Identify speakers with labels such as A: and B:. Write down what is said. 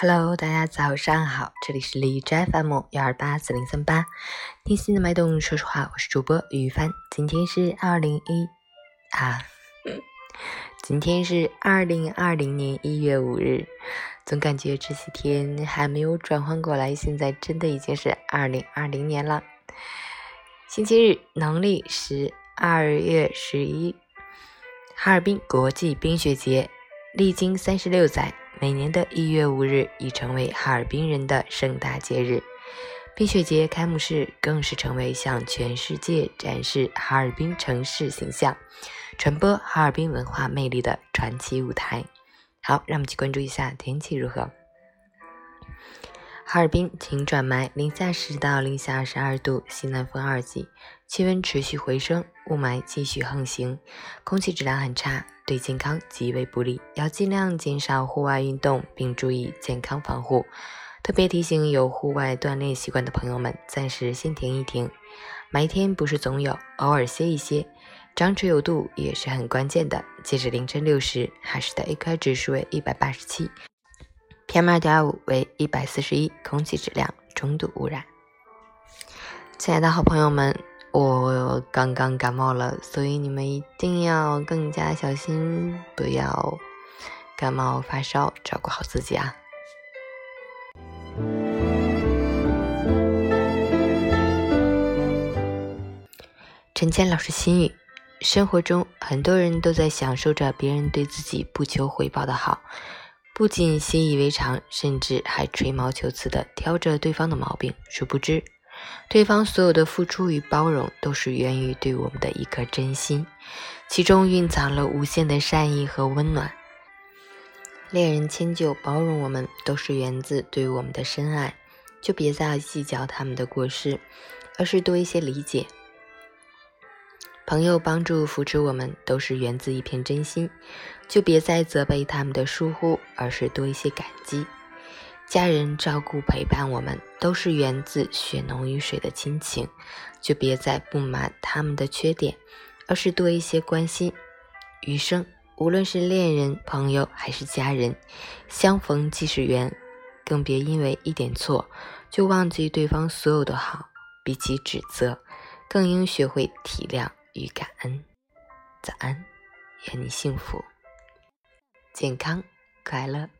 A: Hello，大家早上好，这里是李斋 FM 幺二八四零三八，听心的脉动，说实话，我是主播于帆。今天是二零一啊，今天是二零二零年一月五日，总感觉这些天还没有转换过来，现在真的已经是二零二零年了。星期日，农历十二月十一，哈尔滨国际冰雪节，历经三十六载。每年的一月五日已成为哈尔滨人的盛大节日，冰雪节开幕式更是成为向全世界展示哈尔滨城市形象、传播哈尔滨文化魅力的传奇舞台。好，让我们去关注一下天气如何。哈尔滨晴转霾，零下十到零下二十二度，西南风二级，气温持续回升，雾霾继续横行，空气质量很差。对健康极为不利，要尽量减少户外运动，并注意健康防护。特别提醒有户外锻炼习惯的朋友们，暂时先停一停。白天不是总有，偶尔歇一歇，张弛有度也是很关键的。截止凌晨六时，海市的 AQI 指数为一百八十七，PM 二点五为一百四十一，空气质量中度污染。亲爱的好朋友们。我刚刚感冒了，所以你们一定要更加小心，不要感冒发烧，照顾好自己啊！陈谦老师心语：生活中很多人都在享受着别人对自己不求回报的好，不仅习以为常，甚至还吹毛求疵的挑着对方的毛病，殊不知。对方所有的付出与包容，都是源于对我们的一颗真心，其中蕴藏了无限的善意和温暖。恋人迁就包容我们，都是源自对我们的深爱，就别再计较他们的过失，而是多一些理解。朋友帮助扶持我们，都是源自一片真心，就别再责备他们的疏忽，而是多一些感激。家人照顾陪伴我们，都是源自血浓于水的亲情，就别再不满他们的缺点，而是多一些关心。余生，无论是恋人、朋友还是家人，相逢即是缘，更别因为一点错就忘记对方所有的好。比起指责，更应学会体谅与感恩。早安，愿你幸福、健康、快乐。